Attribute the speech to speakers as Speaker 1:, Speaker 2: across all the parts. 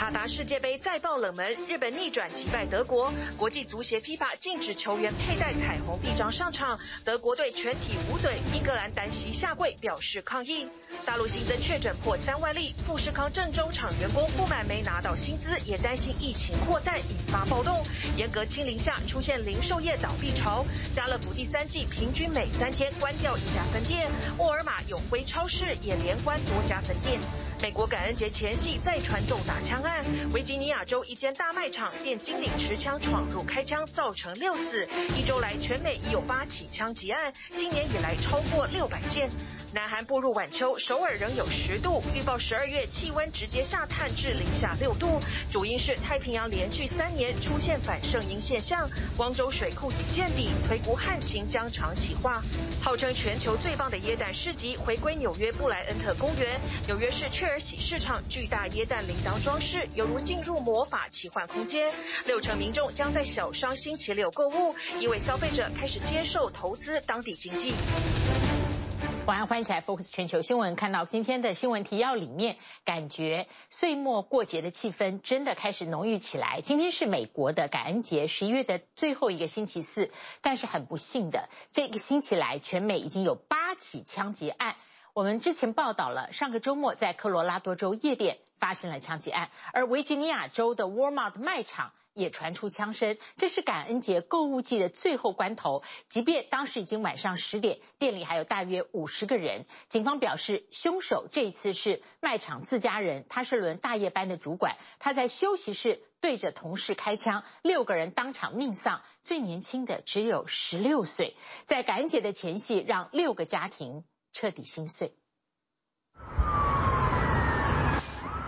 Speaker 1: 卡达世界杯再爆冷门，日本逆转击败德国。国际足协 FIFA 禁止球员佩戴彩虹臂章上场。德国队全体捂嘴，英格兰单膝下跪表示抗议。大陆新增确诊破三万例，富士康郑州厂员工不满没拿到薪资，也担心疫情扩散引发暴动。严格清零下出现零售业倒闭潮。家乐福第三季平均每三天关掉一家分店。沃尔玛永辉超市也连关多家分店。美国感恩节前夕再传重打枪案，维吉尼亚州一间大卖场店经理持枪闯入开枪，造成六死。一周来，全美已有八起枪击案，今年以来超过六百件。南韩步入晚秋，首尔仍有十度，预报十二月气温直接下探至零下六度，主因是太平洋连续三年出现反圣婴现象，光州水库已见底，推估旱情将长期化。号称全球最棒的耶诞市集回归纽约布莱恩特公园，纽约市雀儿喜市场巨大耶诞铃铛装饰犹如进入魔法奇幻空间，六成民众将在小商星期六购物，因为消费者开始接受投资当地经济。
Speaker 2: 晚安，欢迎起来 Focus 全球新闻。看到今天的新闻提要里面，感觉岁末过节的气氛真的开始浓郁起来。今天是美国的感恩节，十一月的最后一个星期四，但是很不幸的，这个星期来全美已经有八起枪击案。我们之前报道了，上个周末在科罗拉多州夜店发生了枪击案，而维吉尼亚州的 Walmart 卖场。也传出枪声，这是感恩节购物季的最后关头。即便当时已经晚上十点，店里还有大约五十个人。警方表示，凶手这次是卖场自家人，他是轮大夜班的主管，他在休息室对着同事开枪，六个人当场命丧，最年轻的只有十六岁。在感恩节的前夕，让六个家庭彻底心碎。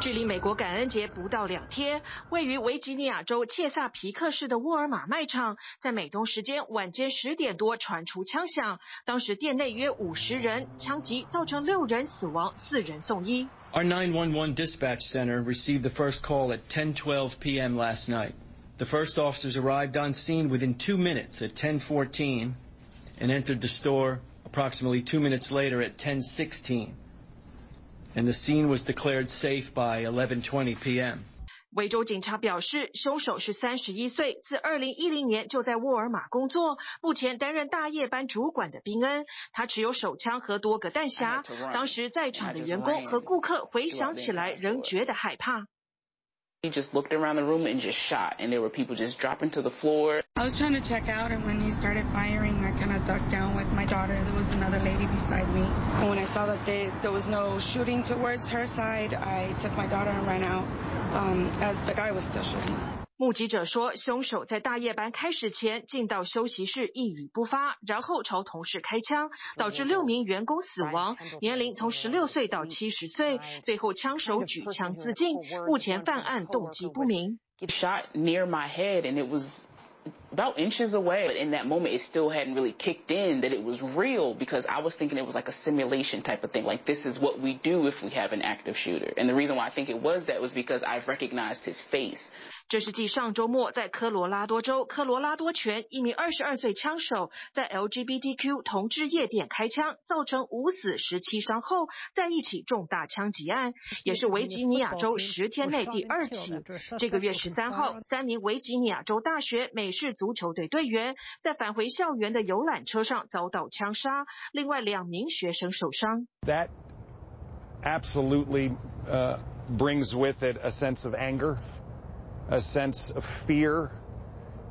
Speaker 1: 距离美国感恩节不到两天，位于维吉尼亚州切萨皮克市的沃尔玛卖场，在美东时间晚间十点多传出枪响，当时店内约五十人，枪击造成六人死亡，四人送医。
Speaker 3: Our 911 dispatch center received the first call at 10:12 p.m. last night. The first officers arrived on scene within two minutes at 10:14 and entered the store approximately two minutes later at 10:16. And the scene was declared safe by 11:20 p.m.
Speaker 1: 维州警察表示，凶手是三十一岁，自二零一零年就在沃尔玛工作，目前担任大夜班主管的宾恩。他持有手枪和多个弹匣。当时在场的员工和顾客回想起来，仍觉得害怕。
Speaker 4: He just looked around the room and just shot, and there were people just dropping to the floor.
Speaker 5: I was trying to check out, and when he started firing, I kind of ducked down with my daughter. There was another lady beside me. And when I saw that they, there was no shooting towards her side, I took my daughter and ran out um, as the guy was still shooting.
Speaker 1: 目击者说，凶手在大夜班开始前进到休息室一语不发，然后朝同事开枪，导致六名员工死亡，年龄从十六岁到七十岁。最后枪手举枪自尽，目前犯案动机不明。
Speaker 4: Shot near my head and it was about inches away. But in that moment, it still hadn't really kicked in that it was real because I was thinking it was like a simulation type of thing. Like this is what we do if we have an active shooter. And the reason why I think it was that was because I've recognized his face.
Speaker 1: 这是继上周末在科罗拉多州科罗拉多泉一名二十二岁枪手在 LGBTQ 同志夜店开枪，造成五死十七伤后，在一起重大枪击案，也是维吉尼亚州十天内第二起。这个月十三号，三名维吉尼亚州大学美式足球队队员在返回校园的游览车上遭到枪杀，另外两名学生受伤。
Speaker 6: That absolutely brings with it a sense of anger. A sense of fear,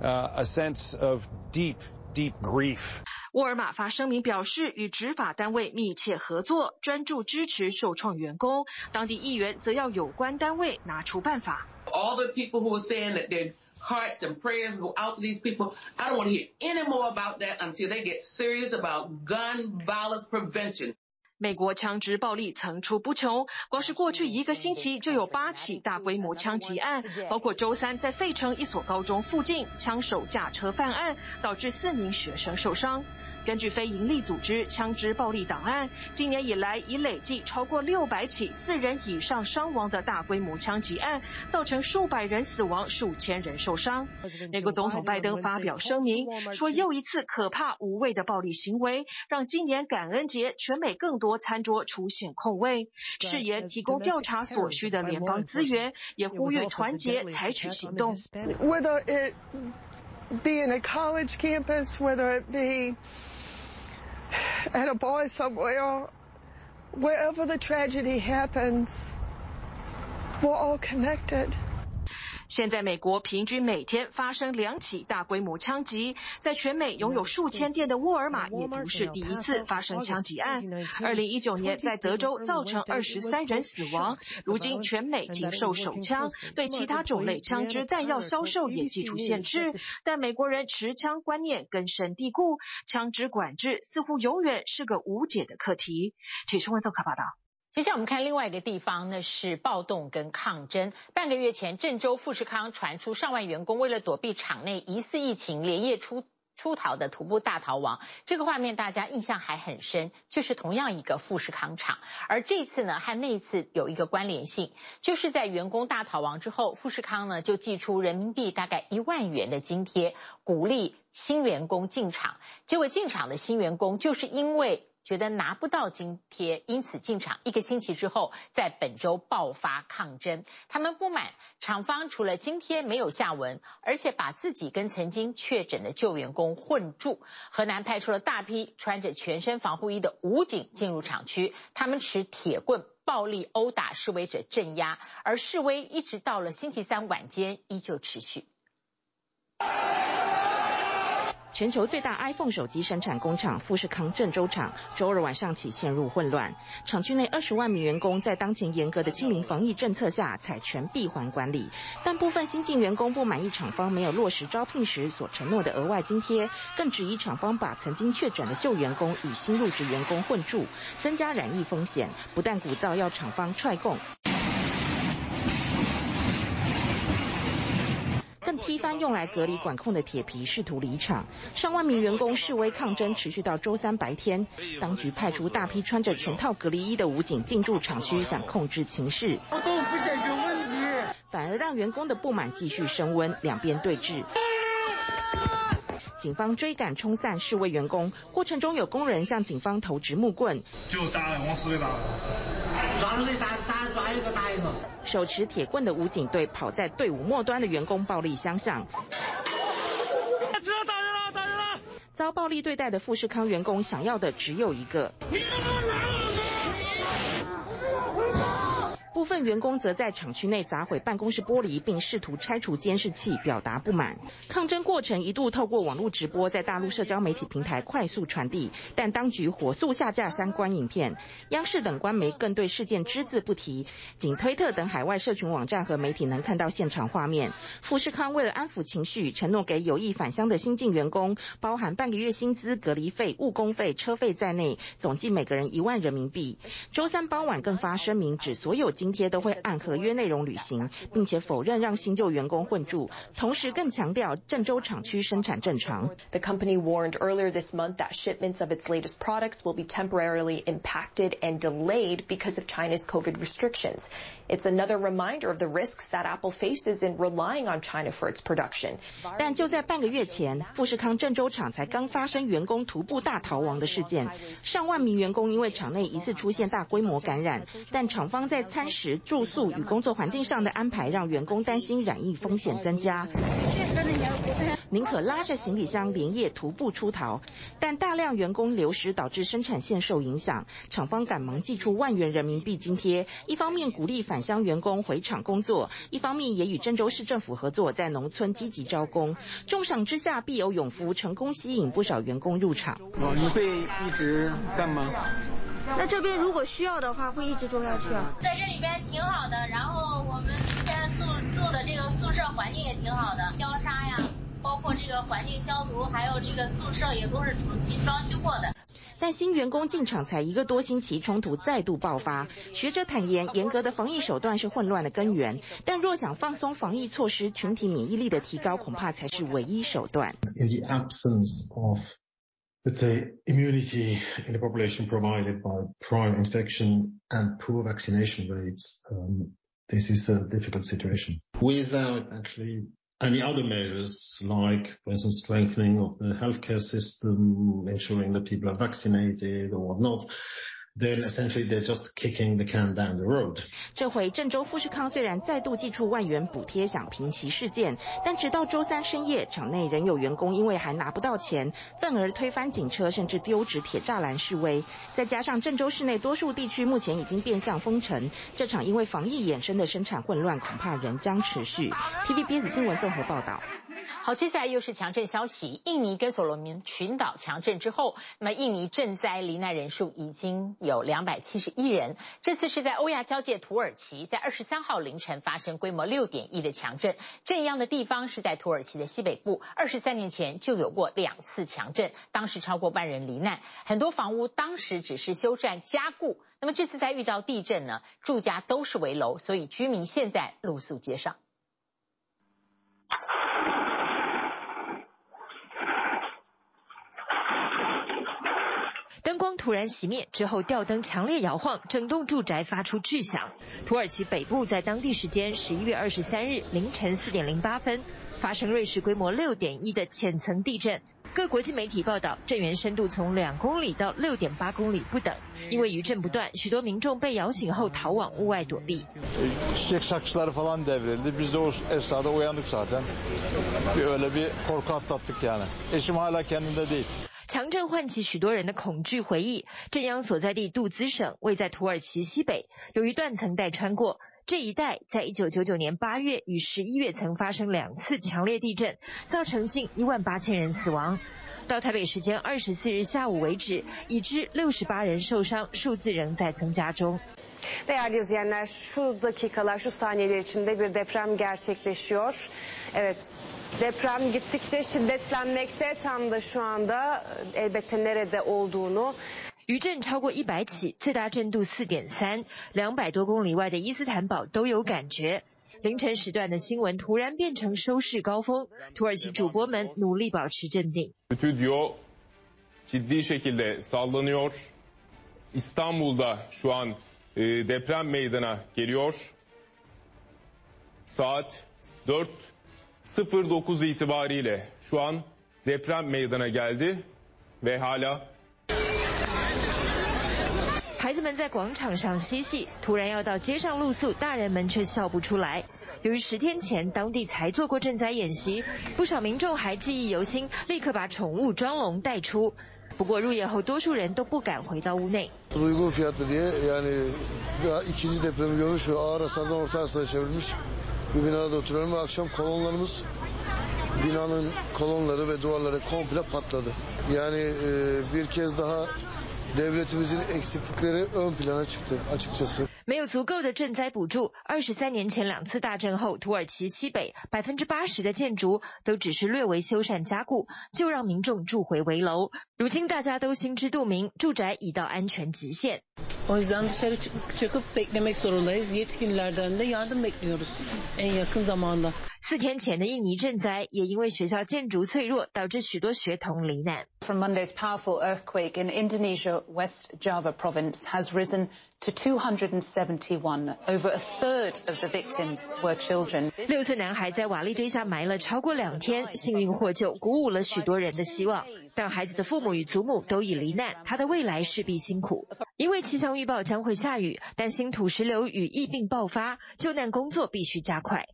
Speaker 6: a sense of deep, deep grief.
Speaker 1: 沃尔玛发声明表示，与执法单位密切合作，专注支持受创员工。当地议员则要有关单位拿出办法。
Speaker 7: All the people who are saying that their hearts and prayers go out to these people, I don't want to hear any more about that until they get serious about gun violence prevention.
Speaker 1: 美国枪支暴力层出不穷，光是过去一个星期就有八起大规模枪击案，包括周三在费城一所高中附近，枪手驾车犯案，导致四名学生受伤。根据非营利组织枪支暴力档案，今年以来已累计超过六百起四人以上伤亡的大规模枪击案，造成数百人死亡、数千人受伤。美国总统拜登发表声明说，又一次可怕无畏的暴力行为，让今年感恩节全美更多餐桌出现空位，誓言提供调查所需的联邦资源，也呼吁团结采取行动。
Speaker 8: Whether it be in a college campus, whether it be at a bar somewhere, wherever the tragedy happens, we're all connected.
Speaker 1: 现在美国平均每天发生两起大规模枪击，在全美拥有数千店的沃尔玛也不是第一次发生枪击案。二零一九年在德州造成二十三人死亡，如今全美禁售手枪，对其他种类枪支弹药销售也祭出限制。但美国人持枪观念根深蒂固，枪支管制似乎永远是个无解的课题。铁雄文做客报道。
Speaker 2: 接下来我们看另外一个地方，那是暴动跟抗争。半个月前，郑州富士康传出上万员工为了躲避厂内疑似疫情，连夜出出逃的徒步大逃亡。这个画面大家印象还很深，就是同样一个富士康厂。而这次呢，和那次有一个关联性，就是在员工大逃亡之后，富士康呢就寄出人民币大概一万元的津贴，鼓励新员工进厂。结果进厂的新员工就是因为。觉得拿不到津贴，因此进厂一个星期之后，在本周爆发抗争。他们不满厂方除了津贴没有下文，而且把自己跟曾经确诊的旧员工混住。河南派出了大批穿着全身防护衣的武警进入厂区，他们持铁棍暴力殴打示威者镇压，而示威一直到了星期三晚间依旧持续。
Speaker 9: 全球最大 iPhone 手机生产工厂富士康郑州厂周二晚上起陷入混乱，厂区内二十万名员工在当前严格的清零防疫政策下采全闭环管理，但部分新进员工不满意厂方没有落实招聘时所承诺的额外津贴，更质疑厂方把曾经确诊的旧员工与新入职员工混住，增加染疫风险，不但鼓噪要厂方踹供。踢翻用来隔离管控的铁皮，试图离场。上万名员工示威抗争持续到周三白天，当局派出大批穿着全套隔离衣的武警进驻厂区，想控制情势。不解决问题，反而让员工的不满继续升温，两边对峙。警方追赶冲散示威员工，过程中有工人向警方投掷木棍，就打往死里打。抓住谁打打抓一个打一个。手持铁棍的武警队跑在队伍末端的员工暴力相向。知道打人了，打人了！遭暴力对待的富士康员工想要的只有一个。部分员工则在厂区内砸毁办公室玻璃，并试图拆除监视器，表达不满。抗争过程一度透过网络直播，在大陆社交媒体平台快速传递，但当局火速下架相关影片。央视等官媒更对事件只字不提，仅推特等海外社群网站和媒体能看到现场画面。富士康为了安抚情绪，承诺给有意返乡的新进员工，包含半个月薪资、隔离费、误工费、车费在内，总计每个人一万人民币。周三傍晚更发声明，指所有经 津贴都会按合约内容履行，并且否认让新旧员工混住，同时更强调郑州厂区生产正常。
Speaker 10: The company warned earlier this month that shipments of its latest products will be temporarily impacted and delayed because of China's COVID restrictions. It's another reminder of the risks that Apple faces in relying on China for its production.
Speaker 9: 但就在半个月前，富士康郑州厂才刚发生员工徒步大逃亡的事件，上万名员工因为厂内疑似出现大规模感染，但厂方在餐食 时住宿与工作环境上的安排，让员工担心染疫风险增加，宁可拉着行李箱连夜徒步出逃。但大量员工流失导致生产线受影响，厂方赶忙寄出万元人民币津贴，一方面鼓励返乡员工回厂工作，一方面也与郑州市政府合作，在农村积极招工。重赏之下必有勇夫，成功吸引不少员工入厂。
Speaker 11: 你会一直干吗？
Speaker 12: 那这边如果需要的话，会一直做下去啊。
Speaker 13: 在这里边挺好的，然后我们现在住住的这个宿舍环境也挺好的，消杀呀，包括这个环境消毒，还有这个宿舍也都是重新装修过的。
Speaker 9: 但新员工进场才一个多星期，冲突再度爆发。学者坦言，严格的防疫手段是混乱的根源，但若想放松防疫措施，群体免疫力的提高恐怕才是唯一手段。
Speaker 14: In the absence of let's say, immunity in the population provided by prior infection and poor vaccination rates, um, this is a difficult situation. Without actually any other measures, like, for instance, strengthening of the healthcare system, ensuring that people are vaccinated or not, then essentially they're just kicking the can down the road.
Speaker 9: 这回郑州富士康虽然再度祭出万元补贴想平息事件，但直到周三深夜，厂内仍有员工因为还拿不到钱，愤而推翻警车，甚至丢掷铁栅栏示威。再加上郑州市内多数地区目前已经变相封城，这场因为防疫衍生的生产混乱恐怕仍将持续。TVBS 新闻综合报道。
Speaker 2: 好，接下来又是强震消息。印尼跟所罗门群岛强震之后，那么印尼赈灾罹难人数已经有两百七十一人。这次是在欧亚交界土耳其，在二十三号凌晨发生规模六点一的强震，震央的地方是在土耳其的西北部。二十三年前就有过两次强震，当时超过万人罹难，很多房屋当时只是修缮加固。那么这次在遇到地震呢，住家都是危楼，所以居民现在露宿街上。
Speaker 15: 灯光突然熄灭之后，吊灯强烈摇晃，整栋住宅发出巨响。土耳其北部在当地时间十一月二十三日凌晨四点零八分发生瑞士规模六点一的浅层地震。各国际媒体报道，震源深度从两公里到六点八公里不等。因为余震不断，许多民众被摇醒后逃往屋外躲避。强震唤起许多人的恐惧回忆。震央所在地杜兹省位在土耳其西北，由于断层带穿过这一带，在一九九九年八月与十一月曾发生两次强烈地震，造成近一万八千人死亡。到台北时间二十四日下午为止，已知六十八人受伤，数字仍在增加中。
Speaker 16: deprem gittikçe şiddetlenmekte. Tam da şu anda elbette nerede olduğunu.
Speaker 15: 余震超过一百起，最大震度四点三，两百多公里外的伊斯坦堡都有感觉。凌晨时段的新闻突然变成收视高峰，土耳其主播们努力保持镇定。
Speaker 17: Stüdyo ciddi şekilde sallanıyor. İstanbul'da şu an deprem meydana geliyor. Saat 4.09 itibariyle şu an deprem meydana geldi ve hala
Speaker 15: 孩子们在广场上嬉戏，突然要到街上露宿，大人们却笑不出来。由于十天前当地才做过震灾演习，不少民众还记忆犹新，立刻把宠物装笼带出。不过入夜后，多数人都不敢回到屋内。bir binada oturuyorum ve akşam kolonlarımız binanın kolonları ve duvarları komple patladı. Yani e, bir kez daha devletimizin eksiklikleri ön plana çıktı açıkçası. 没有足够的赈灾补助。二十三年前两次大震后，土耳其西北百分之八十的建筑都只是略微修缮加固，就让民众住回危楼。如今大家都心知肚明，住宅已到安全极限。四天前的印尼震灾也因为学校建筑脆弱，导致许多学童罹难。
Speaker 18: From Monday's powerful earthquake in Indonesia, West Java province has risen to 271. Over a third of the victims were children.
Speaker 15: 六岁男孩在瓦砾堆下埋了超过两天，幸运获救，鼓舞了许多人的希望。但孩子的父母与祖母都已罹难，他的未来势必辛苦。因为气象预报将会下雨，担心土石流与疫病爆发，救难工作必须加快。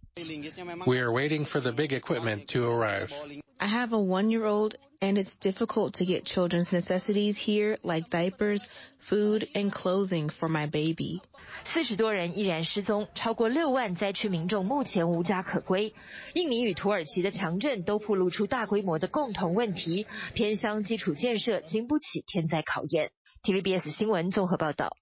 Speaker 19: We are waiting for the big equipment to arrive.
Speaker 20: I have a one-year-old, and it's difficult to get children's necessities here, like diapers, food, and clothing for my baby.
Speaker 15: 四十多人依然失踪，超过六万灾区民众目前无家可归。印尼与土耳其的强震都暴露出大规模的共同问题，偏乡基础建设经不起天灾考验。TVBS 新闻综合报道。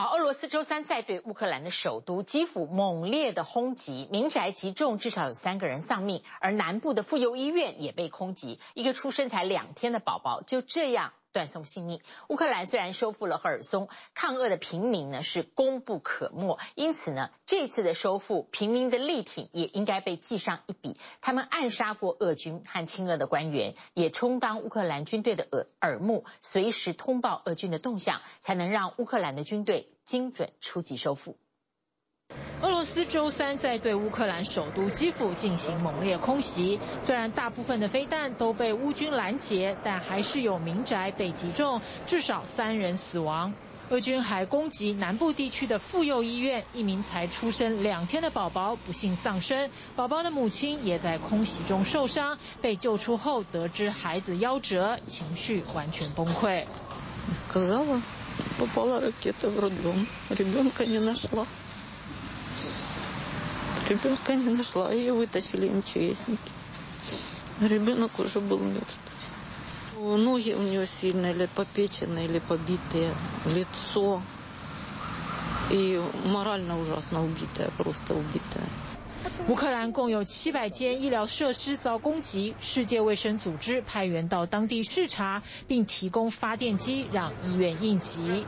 Speaker 2: 好，俄罗斯周三再对乌克兰的首都基辅猛烈的轰击，民宅集中，至少有三个人丧命，而南部的妇幼医院也被空袭，一个出生才两天的宝宝就这样断送性命。乌克兰虽然收复了赫尔松，抗俄的平民呢是功不可没，因此呢，这次的收复，平民的力挺也应该被记上一笔。他们暗杀过俄军和亲俄的官员，也充当乌克兰军队的耳耳目，随时通报俄军的动向，才能让乌克兰的军队精准出击收复。
Speaker 21: 俄罗斯周三在对乌克兰首都基辅进行猛烈空袭，虽然大部分的飞弹都被乌军拦截，但还是有民宅被击中，至少三人死亡。俄军还攻击南部地区的妇幼医院，一名才出生两天的宝宝不幸丧生，宝宝的母亲也在空袭中受伤，被救出后得知孩子夭折，情绪完全崩溃。乌克兰共有七百间医疗设施遭攻击，世界卫生组织派员到当地视察，并提供发电机让医院应急。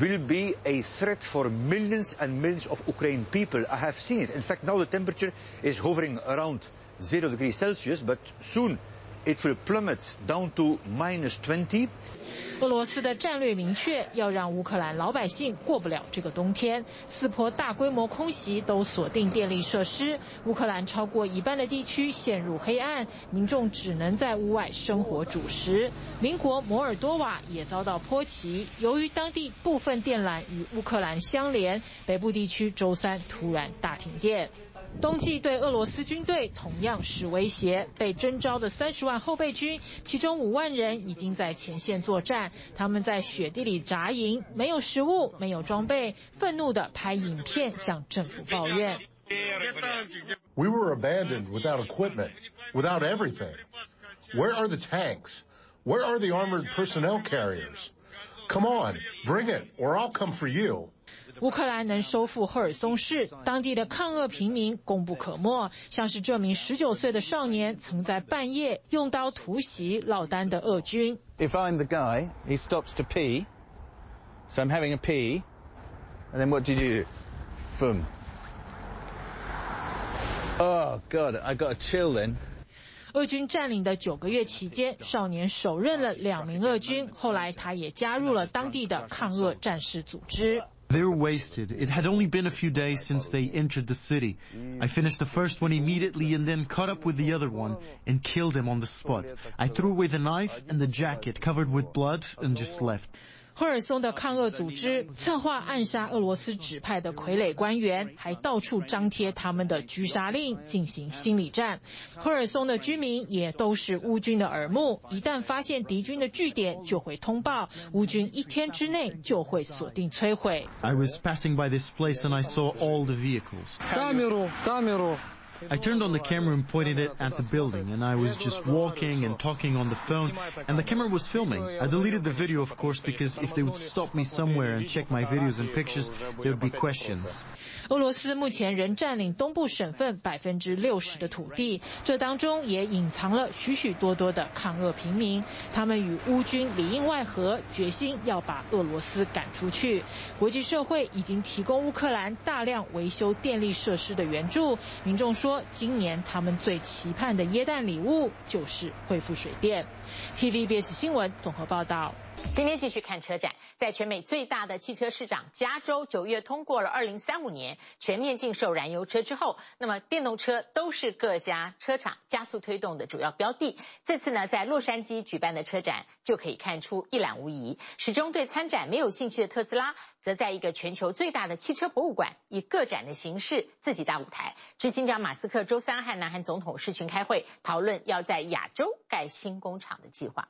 Speaker 22: Will be a threat for millions and millions of Ukrainian people. I have seen it. In fact, now the temperature is hovering around zero degrees Celsius, but soon it will plummet down to minus 20.
Speaker 21: 俄罗斯的战略明确，要让乌克兰老百姓过不了这个冬天。四波大规模空袭都锁定电力设施，乌克兰超过一半的地区陷入黑暗，民众只能在屋外生火煮食。邻国摩尔多瓦也遭到波及，由于当地部分电缆与乌克兰相连，北部地区周三突然大停电。冬季对俄罗斯军队同样是威胁。被征召的三十万后备军，其中五万人已经在前线作战。他们在雪地里扎营，没有食物，没有装备，愤怒地拍影片向政府抱怨。
Speaker 23: We were abandoned without equipment, without everything. Where are the tanks? Where are the armored personnel carriers? Come on, bring it, or I'll come for you.
Speaker 21: 乌克兰能收复赫尔松市，当地的抗俄平民功不可没。像是这名十九岁的少年，曾在半夜用刀突袭落单的俄军。
Speaker 24: If I'm the guy, he stops to pee, so I'm having a pee, and then what did you do? Boom. Oh God, I got a chill then.
Speaker 21: 俄军占领的九个月期间，少年手刃了两名俄军，后来他也加入了当地的抗俄战士组织。
Speaker 25: They were wasted. It had only been a few days since they entered the city. I finished the first one immediately and then caught up with the other one and killed him on the spot. I threw away the knife and the jacket covered with blood and just left.
Speaker 21: 赫尔松的抗俄组织策划暗杀俄罗斯指派的傀儡官员，还到处张贴他们的狙杀令，进行心理战。赫尔松的居民也都是乌军的耳目，一旦发现敌军的据点，就会通报，乌军一天之内就会锁定摧毁。
Speaker 25: I was passing by this place and I saw all the vehicles. I turned on the camera and pointed it at the building, and I was just walking and talking on the phone, and the camera was filming. I deleted the video, of course, because if they would stop me somewhere and check my videos and pictures, there would be questions.
Speaker 21: 俄罗斯目前仍占领东部省份百分之六十的土地，这当中也隐藏了许许多多的抗俄平民，他们与乌军里应外合，决心要把俄罗斯赶出去。国际社会已经提供乌克兰大量维修电力设施的援助，民众说，今年他们最期盼的耶诞礼物就是恢复水电。TVBS 新闻综合报道。
Speaker 2: 今天继续看车展，在全美最大的汽车市场加州，九月通过了二零三五年全面禁售燃油车之后，那么电动车都是各家车厂加速推动的主要标的。这次呢，在洛杉矶举办的车展就可以看出一览无遗。始终对参展没有兴趣的特斯拉，则在一个全球最大的汽车博物馆，以个展的形式自己搭舞台。执行长马斯克周三和南韩总统视讯开会，讨论要在亚洲盖新工厂的计划。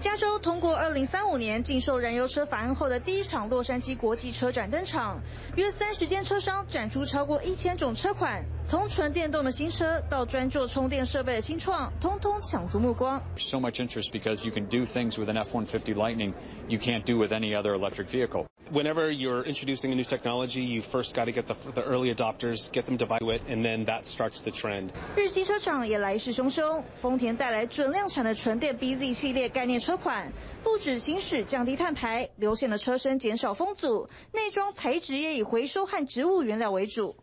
Speaker 12: 加州通过二零三五年禁售燃油车法案后的第一场洛杉矶国际车展登场，约三十间车商展出超过一千种车款，从纯电动的新车到专做充电设备的新创，通通抢足目光。
Speaker 3: So much interest because you can do things with an F-150 Lightning you can't do with any other electric vehicle.
Speaker 26: Whenever you're introducing a new technology, you first got to get the, the early adopters, get them to buy it, and then that starts the trend.
Speaker 12: 日系车厂也来势汹汹，丰田带来准量产的纯电 BZ 系列概念车款，不止行驶降低碳排，流线的车身减少风阻，内装材质也以回收和植物原料为主。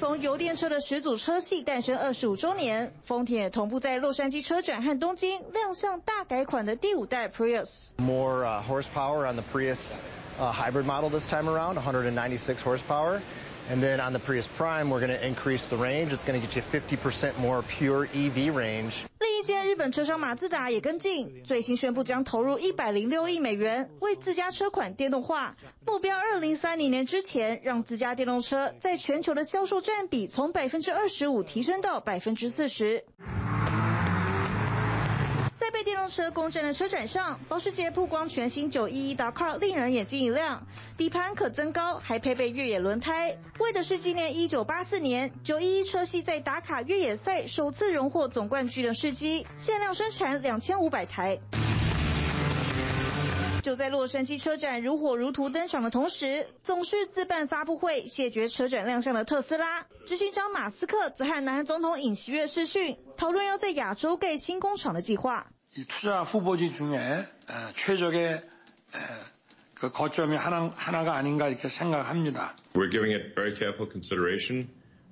Speaker 12: 适逢油电车的始祖车系诞生二十五周年，丰田也同步在洛杉矶车展和东京亮相大改款的第五代 Prius。
Speaker 27: More horsepower on the Prius hybrid model this time around, 196 horsepower. And then on the Prius Prime, we're going to increase the range. It's going to get you 50% more pure EV range.
Speaker 12: 另一间日本车商马自达也跟进，最新宣布将投入一百零六亿美元为自家车款电动化，目标二零三零年之前让自家电动车在全球的销售占比从百分之二十五提升到百分之四十。电动车攻占的车展上，保时捷曝光全新911 Dakar，令人眼睛一亮。底盘可增高，还配备越野轮胎，为的是纪念1984年911车系在打卡越野赛首次荣获总冠军的事迹，限量生产2500台。就在洛杉矶车展如火如荼登场的同时，总是自办发布会谢绝车展亮相的特斯拉执行长马斯克则和南韩总统尹锡悦视讯，讨论要在亚洲盖新工厂的计划。
Speaker 11: 이 투자 후보지 중에 최적의 그 거점이 하나, 하나가 아닌가 이렇게 생각합니다.
Speaker 28: We're giving it very careful consideration.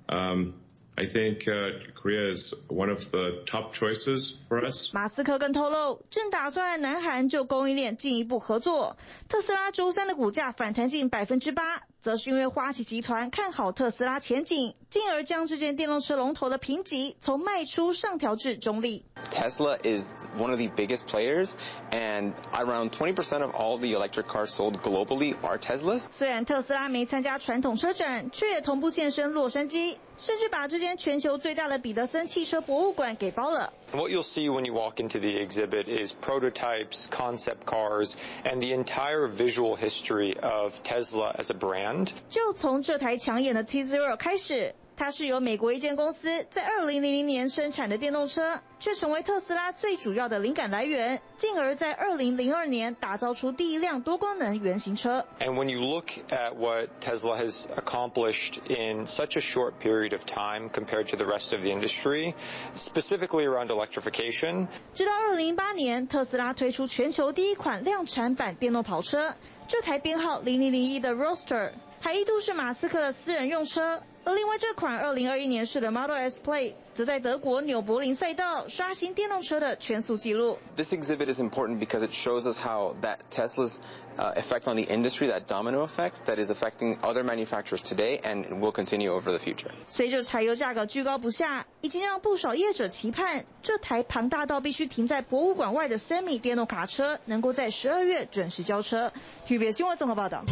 Speaker 28: Um, I think uh, Korea is one of the top choices for us.
Speaker 12: 马斯克更透露，正打算和南韩就供应链进一步合作。特斯拉周三的股价反弹近百分之八， 则是因为花旗集团看好特斯拉前景，进而将这件电动车龙头的评级从卖出上调至中立。
Speaker 29: Tesla is one of the biggest players, and around 20% of all the electric cars sold globally are Teslas.
Speaker 12: 虽然特斯拉没参加传统车展，却也同步现身洛杉矶，甚至把这间全球最大的彼得森汽车博物馆给包了。
Speaker 29: What you'll see when you walk into the exhibit is prototypes, concept cars, and the entire visual history of Tesla as a brand.
Speaker 12: 就从这台抢眼的 T-Zero 开始。它是由美国一间公司在二零零零年生产的电动车，却成为特斯拉最主要的灵感来源，进而在二零零二年打造出第一辆多功能原型车。
Speaker 29: And when you look at what Tesla has accomplished in such a short period of time compared to the rest of the industry, specifically around electrification，
Speaker 12: 直到二零零八年，特斯拉推出全球第一款量产版电动跑车，这台编号零零零一的 Roadster，还一度是马斯克的私人用车。而另外这款二零二一年式的 Model S Plaid 则在德国纽柏林赛道刷新电动车的全速纪录。
Speaker 29: This exhibit is important because it shows us how that Tesla's effect on the industry, that domino effect, that is affecting other manufacturers today and will continue over the future.
Speaker 12: 随着柴油价格居高不下，已经让不少业者期盼这台庞大到必须停在博物馆外的 Semi 电动卡车能够在十二月准时交车。TVB 新闻综合报道。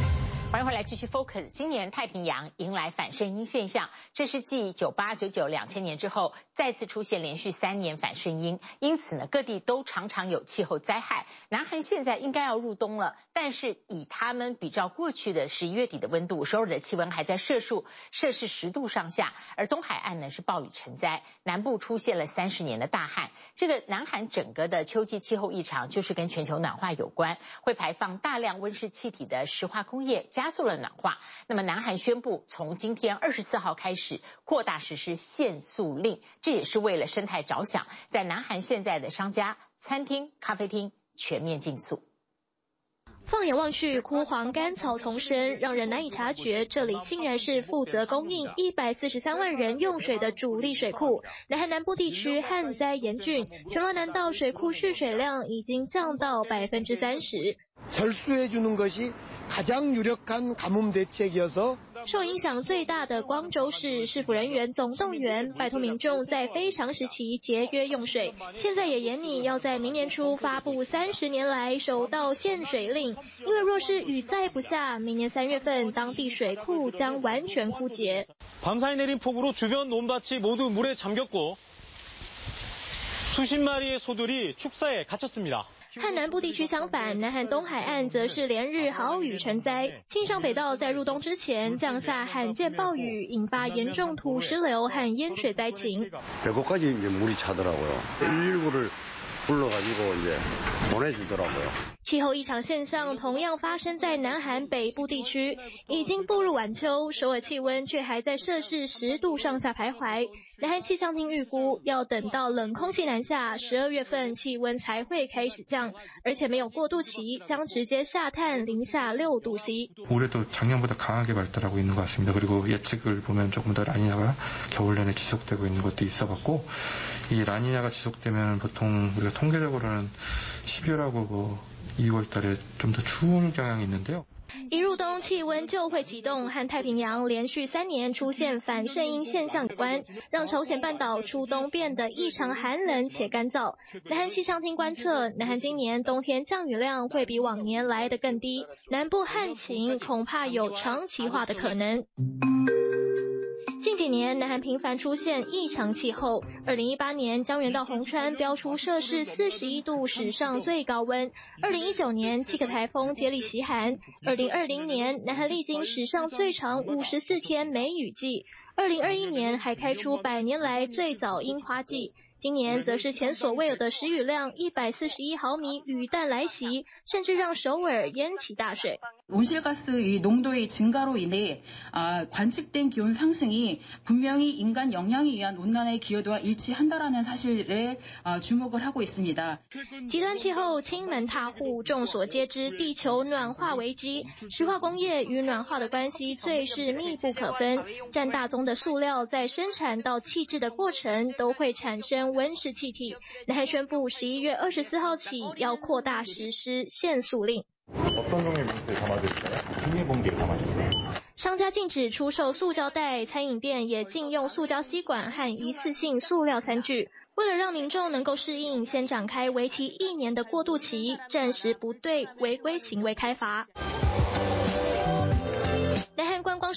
Speaker 2: 欢迎回来继续 Focus。今年太平洋迎来反圣婴现象，这是继九八、九九、两千年之后再次出现连续三年反圣婴，因此呢，各地都常常有气候灾害。南韩现在应该要入冬了，但是以他们比较过去的十一月底的温度，首尔的气温还在摄氏摄氏十度上下，而东海岸呢是暴雨成灾，南部出现了三十年的大旱。这个南韩整个的秋季气候异常，就是跟全球暖化有关，会排放大量温室气体的石化工业。加速了暖化。那么，南韩宣布从今天二十四号开始扩大实施限塑令，这也是为了生态着想。在南韩现在的商家、餐厅、咖啡厅全面禁塑。
Speaker 30: 放眼望去，枯黄干草丛生，让人难以察觉，这里竟然是负责供应一百四十三万人用水的主力水库。南海南部地区旱灾严峻，全罗南道水库蓄水量已经降到百分之三十。受影响最大的光州市市府人员总动员，拜托民众在非常时期节约用水。现在也严拟要在明年初发布三十年来首道限水令，因为若是雨再不下，明年三月份当地水库将完全枯竭。
Speaker 31: 밤사이내린폭우로주변논밭이모두물에잠겼고수십마리의소들이축사에갇혔습니다。
Speaker 30: 和南部地区相反，南韩东海岸则是连日豪雨成灾。庆尚北道在入冬之前降下罕见暴雨，引发严重土石流和淹水灾情。气候异常现象同样发生在南韩北部地区，已经步入晚秋，首尔气温却还在摄氏十度上下徘徊。南韩气象厅预估，要等到冷空气南下，十二月份气温才会开始降，而且没有过渡期，将直接下探零下六度
Speaker 32: C。올해도작년보다강하게발달하고있는것같습니다그리고예측을보면조금더라니냐가겨울내내지속되고있는것도있어갖고이라니냐가지속되면보통우리가통계적으로는12월하고 2월 달에 좀 더 추운 경향이 있는데요.
Speaker 30: 一入冬，气温就会急冻，和太平洋连续三年出现反圣婴现象有关，让朝鲜半岛初冬变得异常寒冷且干燥。南韩气象厅观测，南韩今年冬天降雨量会比往年来得更低，南部旱情恐怕有长期化的可能。 南韩频繁出现异常气候。二零一八年，江原道洪川飙出摄氏四十一度史上最高温。二零一九年，七个台风接力袭韩。二零二零年，南韩历经史上最长五十四天梅雨季。二零二一年，还开出百年来最早樱花季。今年则是前所未有的时雨量一百四十一毫米雨弹来袭，甚至让首尔淹起大水。
Speaker 33: 温室가스의농도의증가로인해아관측된기온상승이분명히인간영양에의한온난화의기여도와일치한다라는사실에아주목을하고있습니다
Speaker 30: 极端气候侵门踏户，众所皆知，地球暖化危机。石化工业与暖化的关系最是密不可分，占大宗的塑料在生产到弃置的过程都会产生。 温室气体，南韩宣布十一月二十四号起要扩大实施限塑令。商家禁止出售塑胶袋，餐饮店也禁用塑胶吸管和一次性塑料餐具。为了让民众能够适应，先展开为期一年的过渡期，暂时不对违规行为开罚。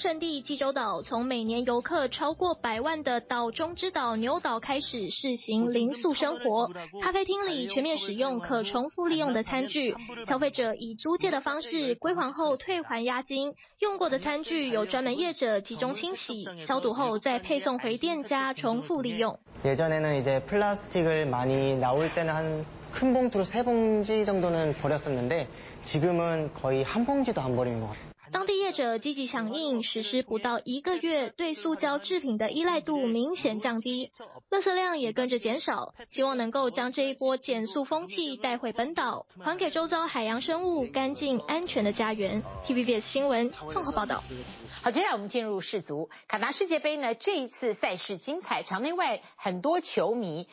Speaker 30: 观光胜地济州岛，从每年游客超过百万的岛中之岛牛岛开始试行零塑生活。咖啡厅里全面使用可重复利用的餐具，消费者以租借的方式归还后退还押金。用过的餐具由专门业者集中清洗、消毒后再配送回店家重复利用。
Speaker 34: 예전에는이제플라스틱을많이나올때는한큰봉투로세봉지정도는버렸었는데지금은거의한봉지도안버리는것같아요
Speaker 30: 当地业者积极响应，实施不到一个月，对塑胶制品的依赖度明显降低，垃圾量也跟着减少。希望能够将这一波减塑风气带回本岛，还给周遭海洋生物干净安全的家园。TVBS 新闻综合报道。
Speaker 2: 好，接下来我们进入世足卡达世界杯呢，这一次赛事精彩，场内外很多球迷。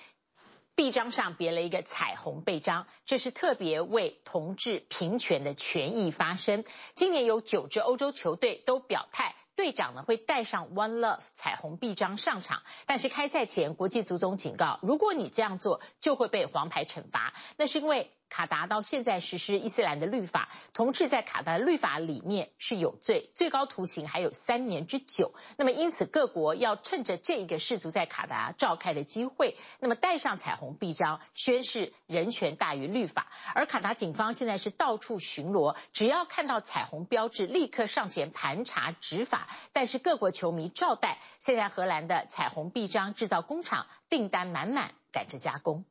Speaker 2: 臂章上别了一个彩虹臂章，这是特别为同志平权的权益发声。今年有九支欧洲球队都表态，队长呢会带上 One Love 彩虹臂章上场。但是开赛前，国际足总警告，如果你这样做，就会被黄牌惩罚。那是因为。卡达到现在实施伊斯兰的律法，同志在卡达的律法里面是有罪，最高徒刑还有三年之久。那么因此各国要趁着这一个世足在卡达召开的机会，那么带上彩虹臂章，宣誓人权大于律法。而卡达警方现在是到处巡逻，只要看到彩虹标志，立刻上前盘查执法。但是各国球迷照带，现在荷兰的彩虹臂章制造工厂订单满满，赶着加工。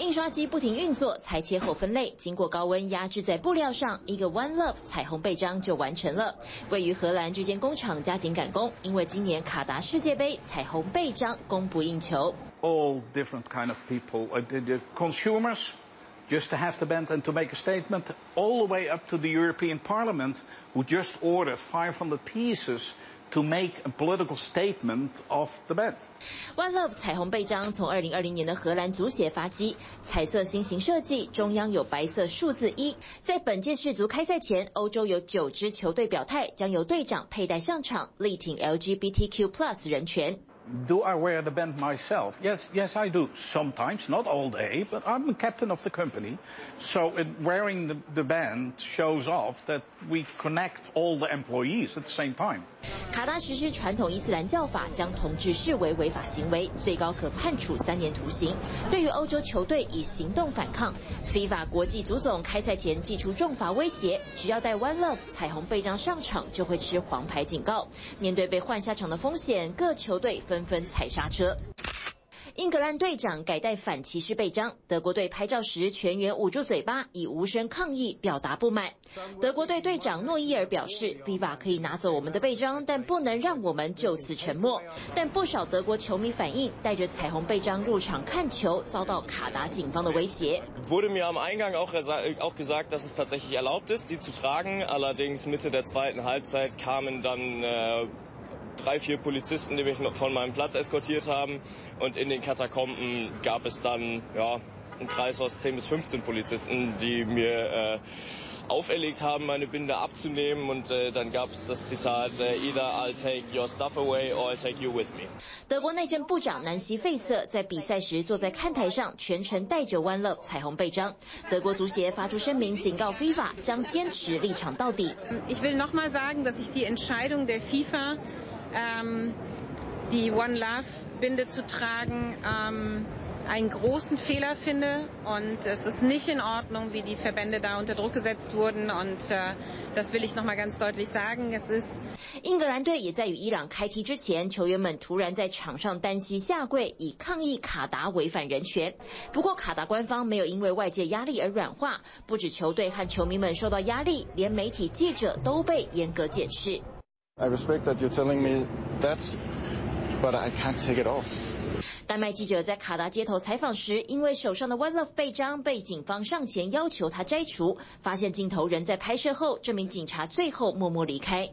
Speaker 35: 印刷机不停运作，裁切后分类，经过高温压制在布料上，一个 One Love 彩虹臂章就完成了。位于荷兰这间工厂加紧赶工，因为今年卡达世界杯彩虹臂章供不应求。
Speaker 36: All different kind of people, the consumers, just to have the band and to make a statement, all the way up to the European Parliament, who just ordered 500 pieces. To make a political statement of the band.
Speaker 35: One Love 彩虹背章从二零二零年的荷兰足协发迹，彩色心形设计，中央有白色数字一。在本届世足开赛前，欧洲有九支球队表态，将由队长佩戴上场，力挺 LGBTQ+ 人权。
Speaker 36: Do I wear the band myself? Yes, yes, I do. Sometimes, not all day, but I'm the captain of the company. So wearing the, the band shows off that we connect all the employees at the same time.
Speaker 35: 卡达实施传统伊斯兰教法，将同志视为违法行为，最高可判处三年徒刑。对于欧洲球队以行动反抗，FIFA 国际足总开赛前祭出重罚威胁，只要带 One Love 彩虹臂章上场，就会吃黄牌警告。面对被换下场的风险，各球队 纷纷踩刹车。英格兰队长改戴反歧视臂章，德国队拍照时全员捂住嘴巴，以无声抗议表达不满。德国队队长诺伊尔表示，FIFA 可以拿走我们的臂章，但不能让我们就此沉默。但不少德国球迷反映，带着彩虹臂章入场看球，遭到卡达警方的威胁。
Speaker 37: wurde mir am Eingang auch gesagt, dass es tatsächlich erlaubt ist, die zu tragen. Allerdings Mitte der zweiten Halbzeit kamen dann drei, vier Polizisten, die mich von meinem Platz eskortiert haben. Und in den Katakomben gab es dann ja, einen Kreis aus 10 bis 15 Polizisten, die mir äh, auferlegt haben, meine Binde abzunehmen und äh, dann gab es das Zitat äh, Either I'll take your stuff away or I'll take you with me。
Speaker 35: 德国内政部长南希费瑟在比赛时坐在看台上，全程带着 One Love 彩虹臂章。德国足协发出声明，警告 FIFA 将坚持立场到底。
Speaker 38: Ich will noch mal sagen, dass ich die Entscheidung der FIFA Ähm, die One Love Binde zu tragen, ähm, einen großen Fehler finde und es ist nicht in Ordnung, wie die Verbände da unter Druck gesetzt wurden und äh, das will ich noch mal ganz deutlich sagen. Es ist
Speaker 35: 英格兰队也在与伊朗开踢之前，球员们突然在场上单膝下跪，以抗议卡达违反人权。不过卡达官方没有因为外界压力而软化，不止球队和球迷们受到压力，连媒体记者都被严格检视。
Speaker 39: I respect that you're telling me that, but I can't take it off.
Speaker 35: 丹麦记者在卡达街头采访时，因为手上的 One Love 背章被警方上前要求他摘除，发现镜头仍在拍摄后，这名警察最后默默离开。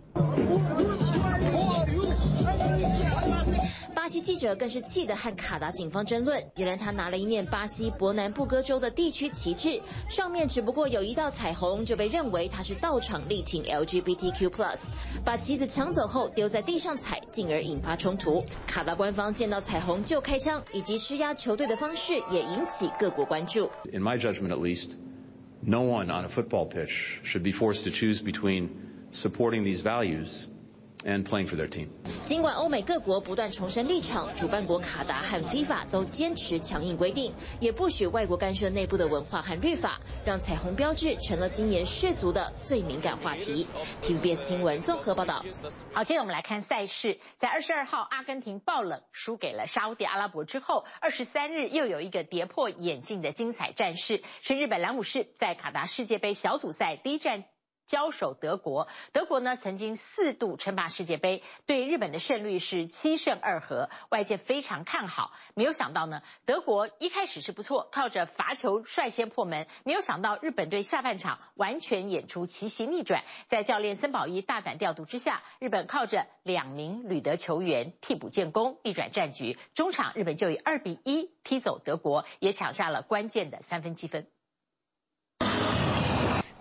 Speaker 35: 西记者更是气得和卡达警方争论，原来他拿了一面巴西伯南布哥州的地区旗帜，上面只不过有一道彩虹，就被认为他是到场力挺 LGBTQ+，把旗子抢走后丢在地上踩，进而引发冲突。卡达官方见到彩虹就开枪，以及施压球队的方式也引起各国关注。
Speaker 40: In my judgment, at least, no one on a football pitch should be forced to choose between supporting these values. And playing for their team.
Speaker 35: 尽管欧美各国不断重申立场，主办国卡达和 FIFA 都坚持强硬规定，也不许外国干涉内部的文化和律法，让彩虹标志成了今年世足的最敏感话题。TVBS 新闻综合报道。
Speaker 2: 好，接着我们来看赛事，在二十二号阿根廷爆冷输给了沙乌地阿拉伯之后，二十三日又有一个跌破眼镜的精彩战事，是日本蓝武士在卡达世界杯小组赛第一战。交手德国，德国呢曾经四度称霸世界杯，对日本的胜率是七胜二和，外界非常看好。没有想到呢，德国一开始是不错，靠着罚球率先破门。没有想到日本队下半场完全演出奇袭逆转，在教练森保一大胆调度之下，日本靠着两名吕德球员替补建功，逆转战局。中场日本就以二比一踢走德国，也抢下了关键的三分积分。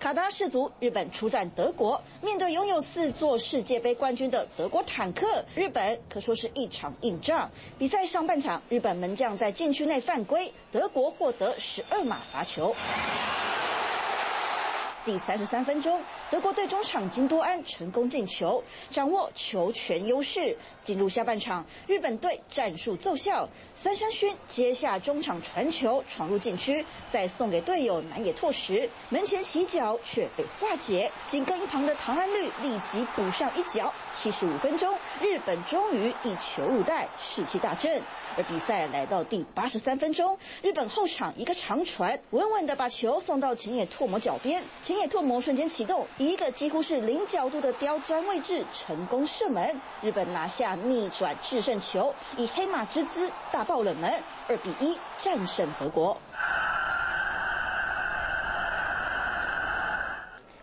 Speaker 41: 卡达氏族，日本出战德国，面对拥有四座世界杯冠军的德国坦克，日本可说是一场硬仗。比赛上半场，日本门将在禁区内犯规，德国获得十二码罚球。第三十三分钟，德国队中场金多安成功进球，掌握球权优势。进入下半场，日本队战术奏效，三山勋接下中场传球，闯入禁区，再送给队友南野拓实，门前起脚却被化解。紧跟一旁的唐安绿立即补上一脚。七十五分钟，日本终于一球入袋，士气大振。而比赛来到第八十三分钟，日本后场一个长传，稳稳地把球送到前野拓磨脚边。前野拓魔瞬间启动，一个几乎是零角度的刁钻位置成功射门，日本拿下逆转制胜球，以黑马之姿大爆冷门，二比一战胜德国。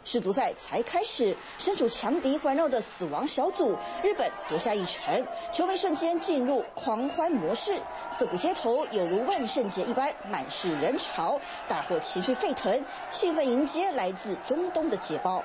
Speaker 41: 世足赛才开始，身处强敌环绕的死亡小组，日本夺下一城，球迷瞬间进入狂欢模式，涩谷街头犹如万圣节一般，满是人潮，大伙情绪沸腾，兴奋迎接来自中东的捷报。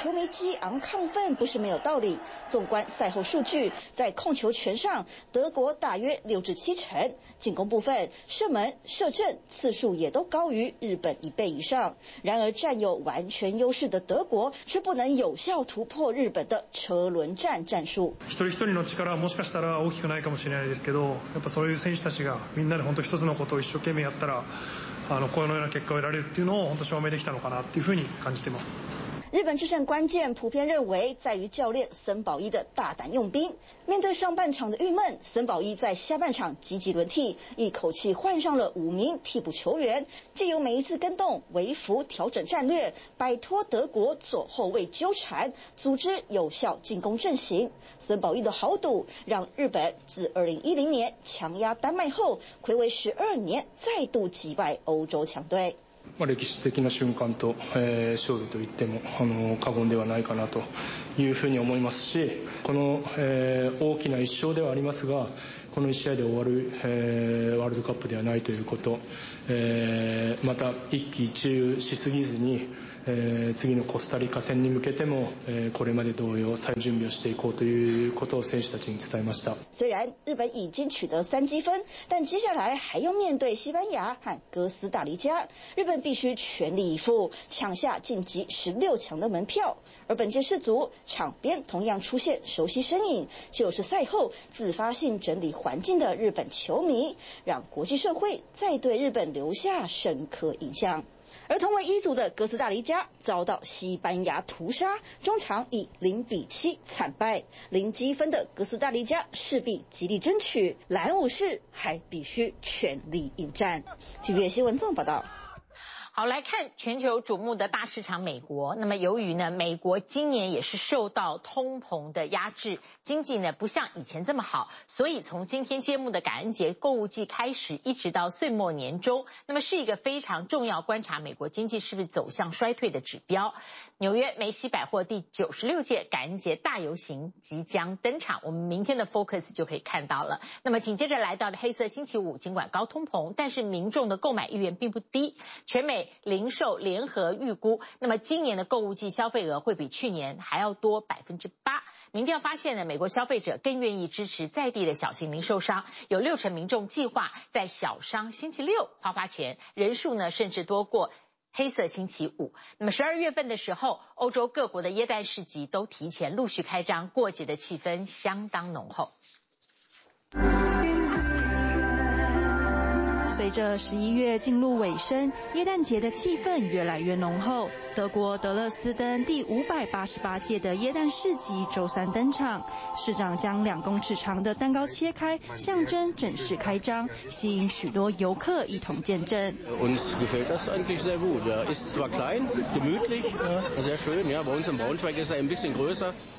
Speaker 41: 球迷激昂亢奋不是没有道理。纵观赛后数据，在控球权上，德国大约六至七成；进攻部分，射门、射正次数也都高于日本一倍以上。然而，占有完全优势的德国却不能有效突破日本的车轮战战术。
Speaker 11: 一人一人の力はもしかしたら大きくないかもしれないですけど、やっぱそういう选手たちがみんなで本当一つのことを一生悬命やったら、あのこのような结果を得られるっていうのを本当证明できたのかなっていうふうに感じています。
Speaker 41: 日本制胜关键普遍认为在于教练森保一的大胆用兵。面对上半场的郁闷，森保一在下半场积极轮替，一口气换上了五名替补球员，借由每一次跟动微幅调整战略，摆脱德国左后卫纠缠，组织有效进攻阵型。森保一的豪赌让日本自2010年强压丹麦后，睽违十二年再度击败欧洲强队。
Speaker 11: 歴史的な瞬間と勝利と言っても過言ではないかなというふうに思いますし、この大きな一勝ではありますが、この1試合で終わるワールドカップではないということ、また一喜一忧しすぎずに。次のコスタリカ戦に向けてもこれまで同様再准备をしていこうということを选手たちに伝えました。
Speaker 41: 虽然日本已经取得三积分，但接下来还要面对西班牙和哥斯达黎加，日本必须全力以赴抢下晋级十六强的门票。而本届世足场边同样出现熟悉身影，就是赛后自发性整理环境的日本球迷，让国际社会再对日本留下深刻印象。而同为一组的哥斯达黎加遭到西班牙屠杀，中场以零比七惨败。零积分的哥斯达黎加势必极力争取，蓝武士还必须全力应战。TVB 新闻综合报道。
Speaker 2: 好，来看全球瞩目的大市场美国。那么由于呢，美国今年也是受到通膨的压制，经济呢不像以前这么好，所以从今天揭幕的感恩节购物季开始，一直到岁末年终，那么是一个非常重要观察美国经济是不是走向衰退的指标。纽约梅西百货第九十六届感恩节大游行即将登场，我们明天的 Focus 就可以看到了。那么紧接着来到的黑色星期五，尽管高通膨，但是民众的购买意愿并不低，全美。零售联合预估，那么今年的购物季消费额会比去年还要多百分之八。民调发现呢，美国消费者更愿意支持在地的小型零售商，有六成民众计划在小商星期六花花钱，人数呢甚至多过黑色星期五。那么十二月份的时候，欧洲各国的耶诞市集都提前陆续开张，过节的气氛相当浓厚。
Speaker 42: 随着十一月进入尾声，耶诞节的气氛越来越浓厚。德国德勒斯登第五百八十八届的耶诞市集周三登场，市长将两公尺长的蛋糕切开，象征正式开张，吸引许多游客一同见证。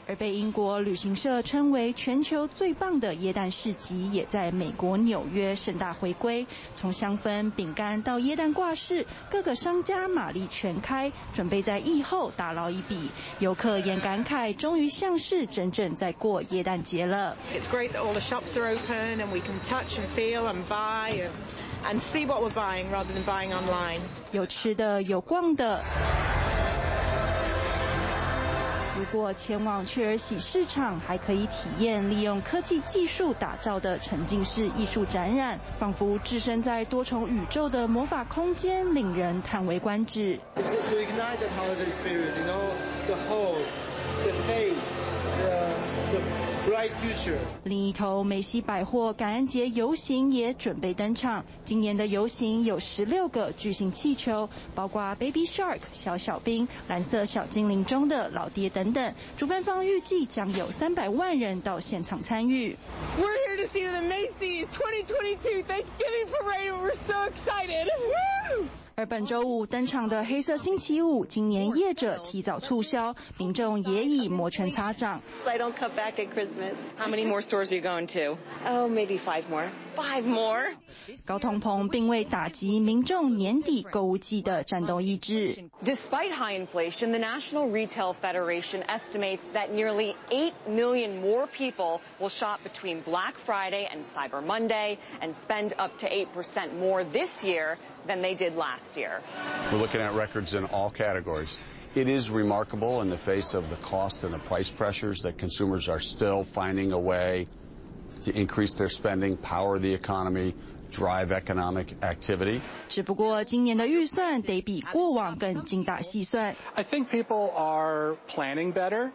Speaker 42: 而被英国旅行社称为全球最棒的耶诞市集，也在美国纽约盛大回归。从香氛、饼干到耶诞挂饰，各个商家马力全开，准备在疫后大捞一笔。游客也感慨，终于像是真正在过耶诞节了。It's great that all the shops are open and we can touch and feel and buy and see what we're buying rather than buying online。有吃的，有逛的。我前往雀儿喜市场，还可以体验利用科技技术打造的沉浸式艺术展览，仿佛置身在多重宇宙的魔法空间，令人叹为观止。另一头，梅西百货感恩节游行也准备登场。今年的游行有十六个巨型气球，包括 Baby Shark 小小兵、蓝色小精灵中的老爹等等。主办方预计将有三百万人到现场参与。We're here to see the Macy's 2022 Thanksgiving Parade. We're so excited. 而本周五登场的黑色星期五，今年业者提早促销，民众也已摩拳擦掌。I don't cut back at Christmas. How many more stores are you going to? Oh, maybe five more. Five more. 高通膨并未打击民众年底购物季的战斗意志。
Speaker 43: Despite high inflation, the National Retail Federation estimates that nearly eight million more people will shop between Black Friday and Cyber Monday and spend up to eight percent more this year than they did last year.
Speaker 40: We're looking at records in all categories. It is remarkable in the face of the cost and the price pressures that consumers are still finding a way to increase their spending, power the economy, drive economic activity.
Speaker 42: 只不过今年的预算得比过往更精打细算。
Speaker 11: I think people are planning better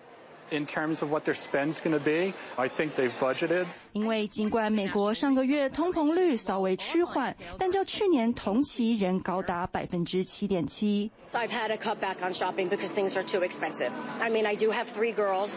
Speaker 11: in terms of what their spend's going to be. I think they've budgeted.
Speaker 42: 因为尽管美国上个月通膨率稍微趋缓，但较去年同期仍高达百分之七点七。
Speaker 44: I've had to cut back on shopping because things are too expensive. I mean, I do have three girls.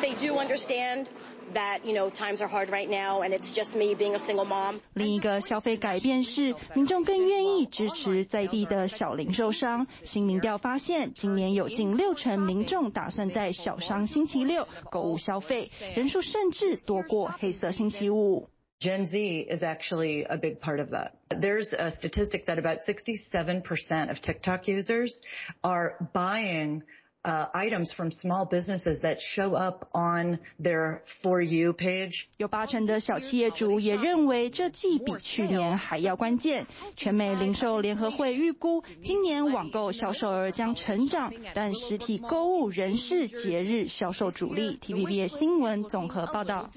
Speaker 44: They do understand. That you know times are hard right now, and it's just me being a single mom.
Speaker 42: 另一个消费改变是，民众更愿意支持在地的小零售商。新民调发现，今年有近六成民众打算在小商星期六购物消费，人数甚至多过黑色星期五。
Speaker 45: Gen Z is actually a big part of that. There's a statistic that about 67% of TikTok users are buying. Uh, items from small businesses that show up on their For You page.
Speaker 42: 有八成的小企业主也认为这季比去年还要关键。全美零售联合会预估，今年网购销售额将成长，但实体购物仍是节日销售主力。TVBS 新闻综合报道。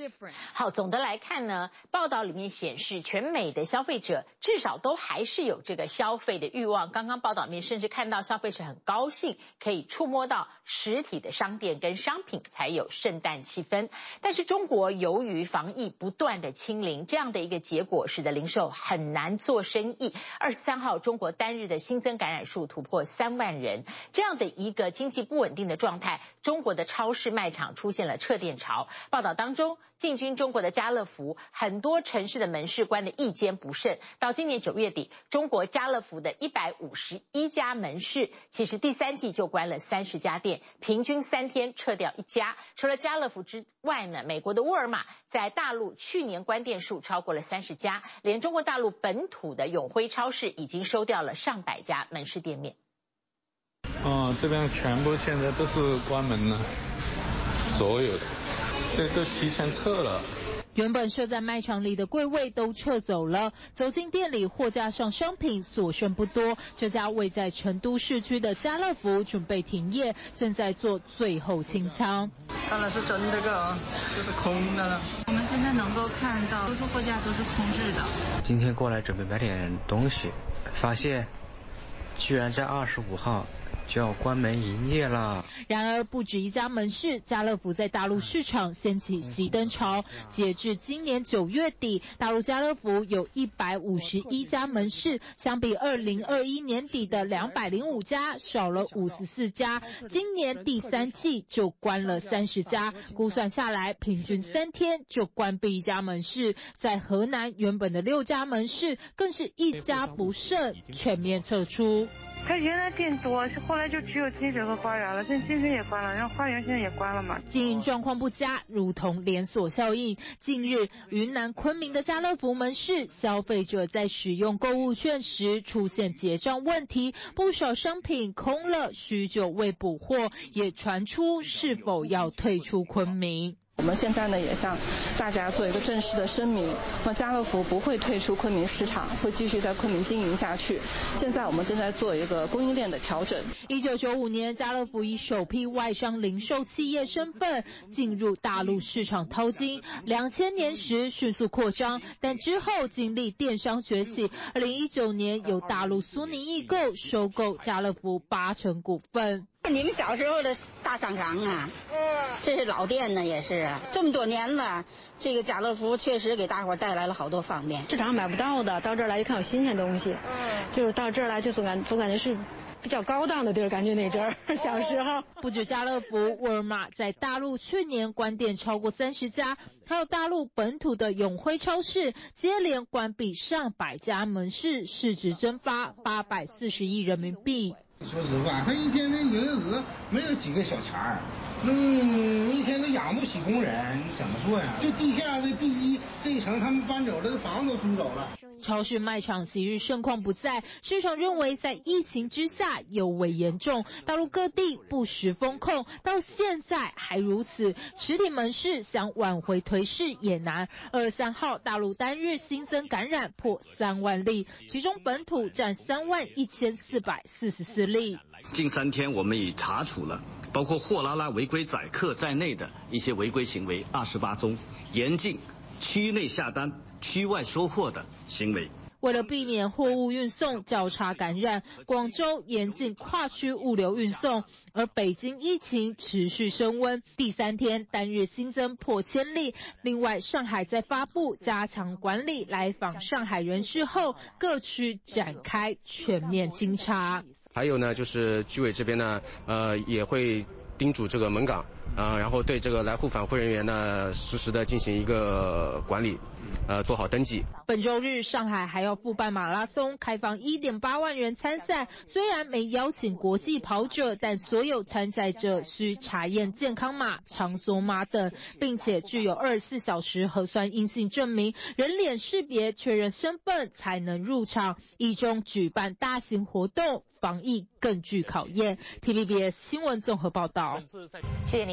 Speaker 2: 好，总的来看呢，报道里面显示，全美的消费者至少都还是有这个消费的欲望。刚刚报道里面甚至看到消费者很高兴可以触摸到。实体的商店跟商品才有圣诞气氛，但是中国由于防疫不断的清零，这样的一个结果使得零售很难做生意。二十三号，中国单日的新增感染数突破三万人，这样的一个经济不稳定的状态，中国的超市卖场出现了撤店潮。报道当中，进军中国的家乐福，很多城市的门市关的一间不剩。到今年九月底，中国家乐福的一百五十一家门市，其实第三季就关了三十家。家店平均三天撤掉一家，除了家乐福之外呢，美国的沃尔玛在大陆去年关店数超过了三十家，连中国大陆本土的永辉超市已经收掉了上百家门市店面。
Speaker 46: 哦，这边全部现在都是关门了，所有的这都提前撤了。
Speaker 47: 原本设在卖场里的柜位都撤走了，走进店里，货架上商品所剩不多。这家位在成都市区的家乐福准备停业，正在做最后清仓。
Speaker 48: 当然是真的个，就是空的了。我们现在能够看到，多数货架都是空置的。
Speaker 49: 今天过来准备买点东西，发现居然在二十五号。就要关门营业了。
Speaker 47: 然而，不止一家门市，家乐福在大陆市场掀起熄灯潮。截至今年九月底，大陆家乐福有一百五十一家门市，相比二零二一年底的两百零五家，少了五十四家。今年第三季就关了三十家，估算下来，平均三天就关闭一家门市。在河南，原本的六家门市更是一家不剩，全面撤出。
Speaker 48: 他原来店多，后来就只有金水和花园了。现在金水也关了，然后花园现在也关了嘛。
Speaker 47: 经营状况不佳，如同连锁效应。近日，云南昆明的家乐福门市，消费者在使用购物券时出现结账问题，不少商品空了，许久未补货，也传出是否要退出昆明。
Speaker 48: 我们现在呢，也向大家做一个正式的声明，那家乐福不会退出昆明市场，会继续在昆明经营下去。现在我们正在做一个供应链的调整。
Speaker 47: 一九九五年，家乐福以首批外商零售企业身份进入大陆市场淘金，两千年时迅速扩张，但之后经历电商崛起，二零一九年由大陆苏宁易购收购家乐福八成股份。
Speaker 50: 你们小时候的大商场啊，嗯这是老店呢，也是啊，这么多年了，这个家乐福确实给大伙带来了好多方便。
Speaker 48: 市场上买不到的，到这儿来就看有新鲜东西，嗯就是到这儿来就总感总感觉是比较高档的地儿，感觉那阵儿 小时候。
Speaker 47: 不止家乐福、沃尔玛在大陆去年关店超过三十家，还有大陆本土的永辉超市接连关闭上百家门市，市值蒸发八百四十亿人民币。
Speaker 51: 说实话，他一天的营业额没有几个小钱儿，弄一天都养不起工人，你怎么做呀？就地下的 B 一这一层，他们搬走了，这房子都租走了。
Speaker 47: 超市卖场昔日盛况不再，市场认为在疫情之下尤为严重。大陆各地不时封控，到现在还如此，实体门市想挽回颓势也难。二十三号，大陆单日新增感染破三万例，其中本土占三万一千四百四十四例。
Speaker 52: 近三天，我们已查处了包括货拉拉违规载客在内的一些违规行为二十八宗，严禁区内下单、区外收货的行为。
Speaker 47: 为了避免货物运送交叉感染，广州严禁跨区物流运送。而北京疫情持续升温，第三天单日新增破千例。另外，上海在发布加强管理来访上海人士后，各区展开全面清查。
Speaker 53: 还有呢，就是居委这边呢，呃，也会叮嘱这个门岗。啊，然后对这个来沪返沪人员呢，实时的进行一个管理，呃，做好登记。
Speaker 47: 本周日，上海还要复办马拉松，开放一点八万人参赛。虽然没邀请国际跑者，但所有参赛者需查验健康码、场所码等，并且具有二十四小时核酸阴性证明，人脸识别确认身份才能入场。一中举办大型活动，防疫更具考验。TVBS 新闻综合报道。
Speaker 2: 谢谢